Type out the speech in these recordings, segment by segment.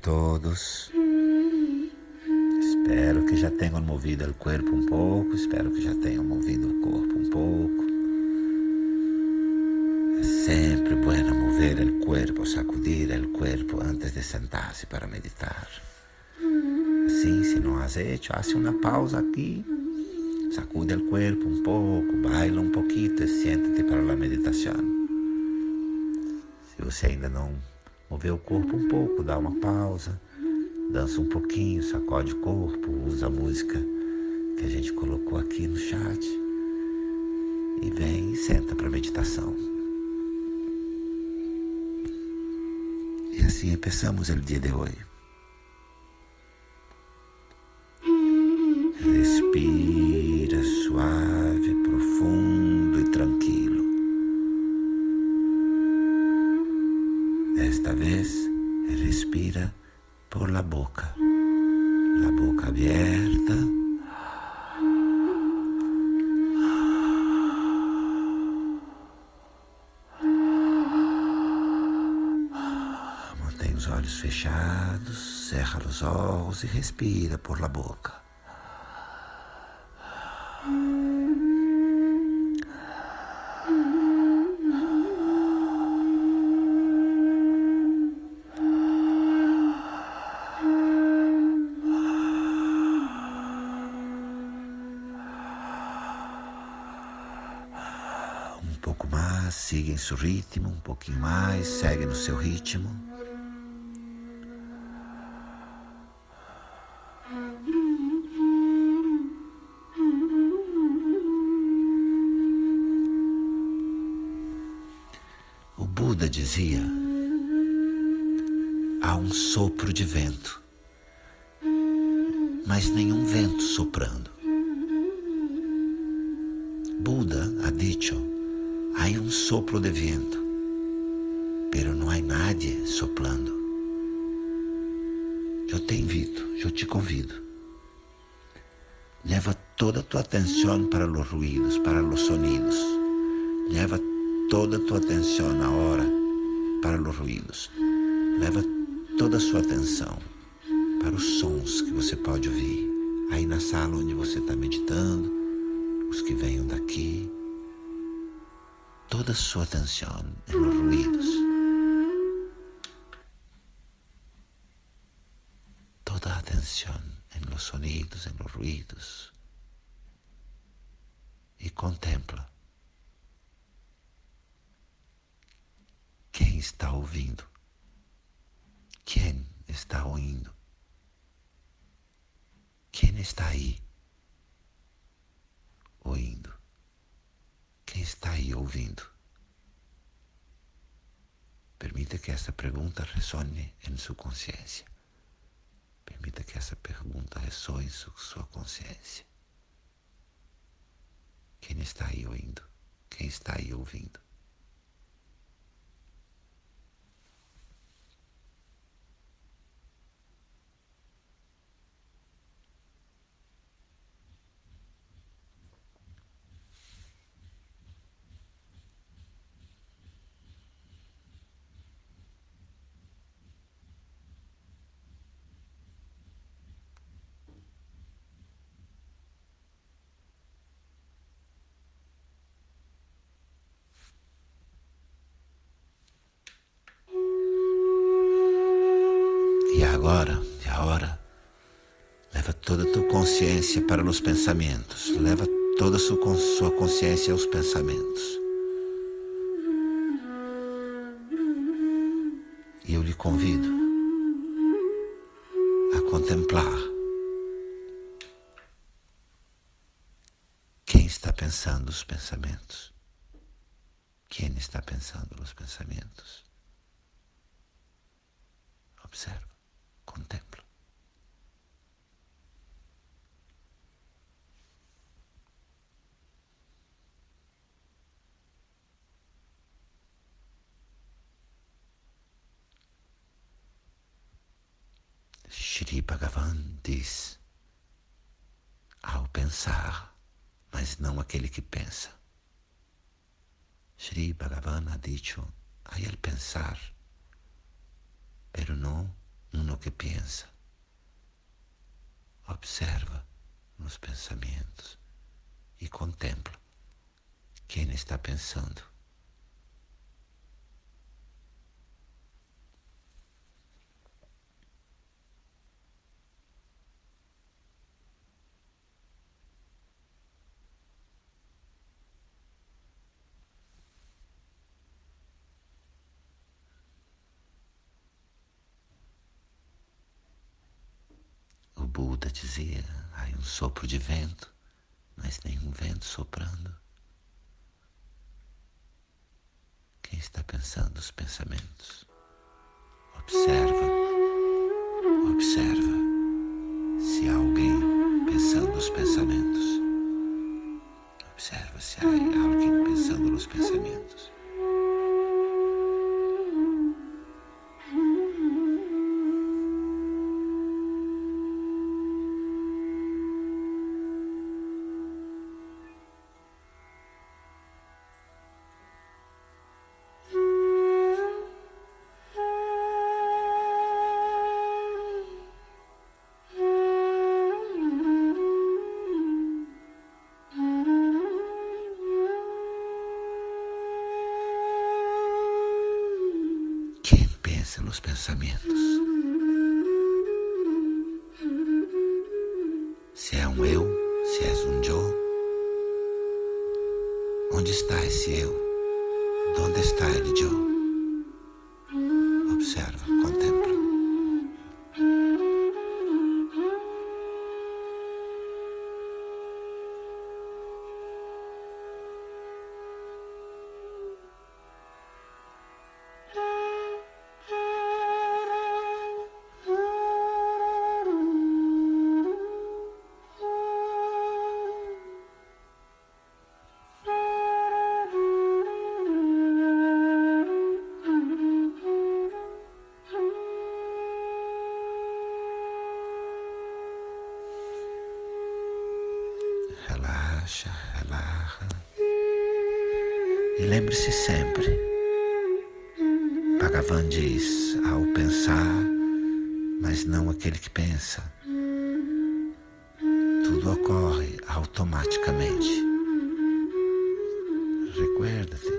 todos. Espero que já tenham movido o corpo um pouco, espero que já tenham movido o corpo um pouco. É sempre bueno mover o corpo, sacudir o corpo antes de sentar-se para meditar. Assim, se não has hecho, hace uma pausa aqui, sacude o corpo um pouco, baila um pouquinho e siente-te para a meditação. Se você ainda não moveu o corpo um pouco, dá uma pausa, dança um pouquinho, sacode o corpo, usa a música que a gente colocou aqui no chat e vem e senta para meditação. E assim começamos o dia de hoje. Os olhos fechados, cerra os olhos e respira por la boca. pouco mais, siga em seu ritmo, um pouquinho mais, segue no seu ritmo. Buda dizia: há um sopro de vento, mas nenhum vento soprando. Buda ha dicho Há um sopro de vento, pero não há nadie soplando. Eu te invito, eu te convido. Leva toda a tua atenção para os ruídos, para os sonidos. Leva toda a tua atenção agora para os ruídos. Leva toda a sua atenção para os sons que você pode ouvir aí na sala onde você está meditando, os que venham daqui toda sua atenção em los ruídos. Toda a atenção em los sonidos, em los ruídos. E contempla quem está ouvindo, quem está ouvindo, quem está aí ouvindo. Quem está aí ouvindo? Permita que essa pergunta ressone em sua consciência. Permita que essa pergunta ressoe em sua consciência. Quem está aí ouvindo? Quem está aí ouvindo? E agora, e agora, leva toda a tua consciência para os pensamentos. Leva toda a sua consciência aos pensamentos. E eu lhe convido a contemplar quem está pensando os pensamentos. Quem está pensando os pensamentos? Observa contemplo. Shri Bhagavan diz: ao pensar, mas não aquele que pensa. Shri Bhagavan ha dicho: hay el pensar, pero no uno que pensa. Observa nos pensamentos e contempla quem está pensando. Buda dizia: há um sopro de vento, mas nenhum vento soprando. Quem está pensando os pensamentos? Observa, observa se há alguém pensando os pensamentos. Observa se há alguém pensando nos pensamentos. Se é um eu, se és um Joe, onde está esse eu? Onde está ele, Joe? Relaxa, relaxa. E lembre-se sempre, Bhagavan diz, ao pensar, mas não aquele que pensa, tudo ocorre automaticamente. Recuerda-te,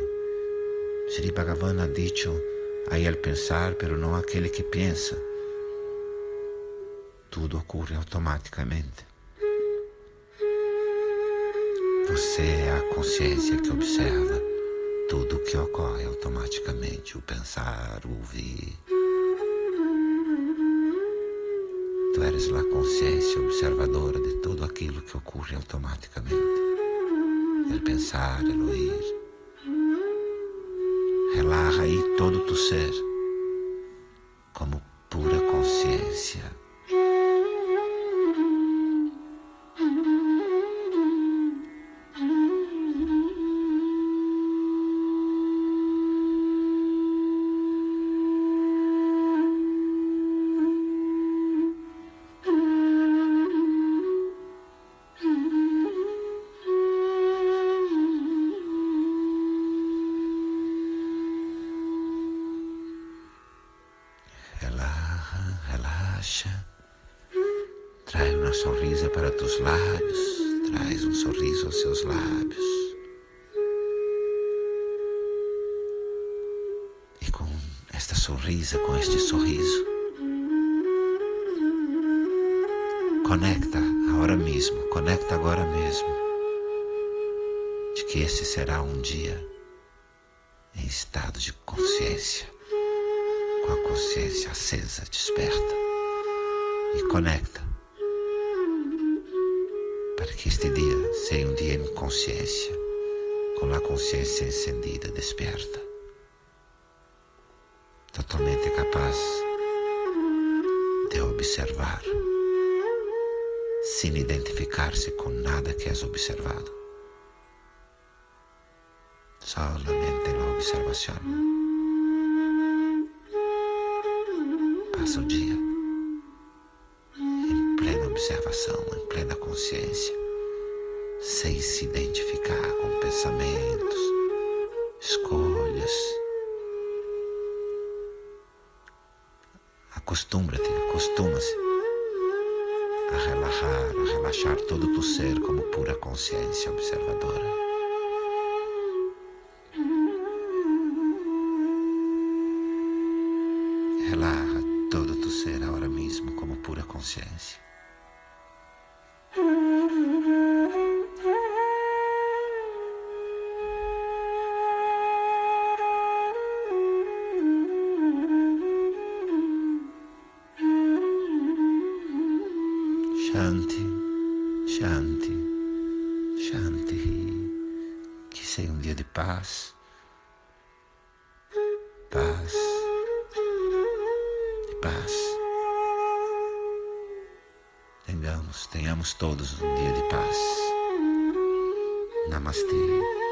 Sri Bhagavan ha dicho, aí el pensar, pero não aquele que pensa. Tudo ocorre automaticamente. Você é a consciência que observa tudo o que ocorre automaticamente, o pensar, o ouvir. Tu eres a consciência observadora de tudo aquilo que ocorre automaticamente. El pensar, el oír. Relaja aí todo tu ser como pura consciência. Relaxa. Traz uma sorrisa para teus lábios, traz um sorriso aos seus lábios. E com esta sorrisa, com este sorriso, conecta agora mesmo, conecta agora mesmo, de que esse será um dia em estado de consciência, com a consciência acesa, desperta e conecta para que este dia seja um dia em consciência, com a consciência encendida, desperta, totalmente capaz de observar, sem identificar-se com nada que és observado. Solamente a observação. Passa o dia observação, em plena consciência, sem se identificar com pensamentos, escolhas. A Acostúmbrate, acostuma-se a relajar, a relaxar todo o teu ser como pura consciência observadora. Relaxa todo o teu ser agora mesmo como pura consciência. Shanti, Shanti, Shanti. Que seja um dia de paz, paz, de paz. Tenhamos, tenhamos todos um dia de paz. Namastê.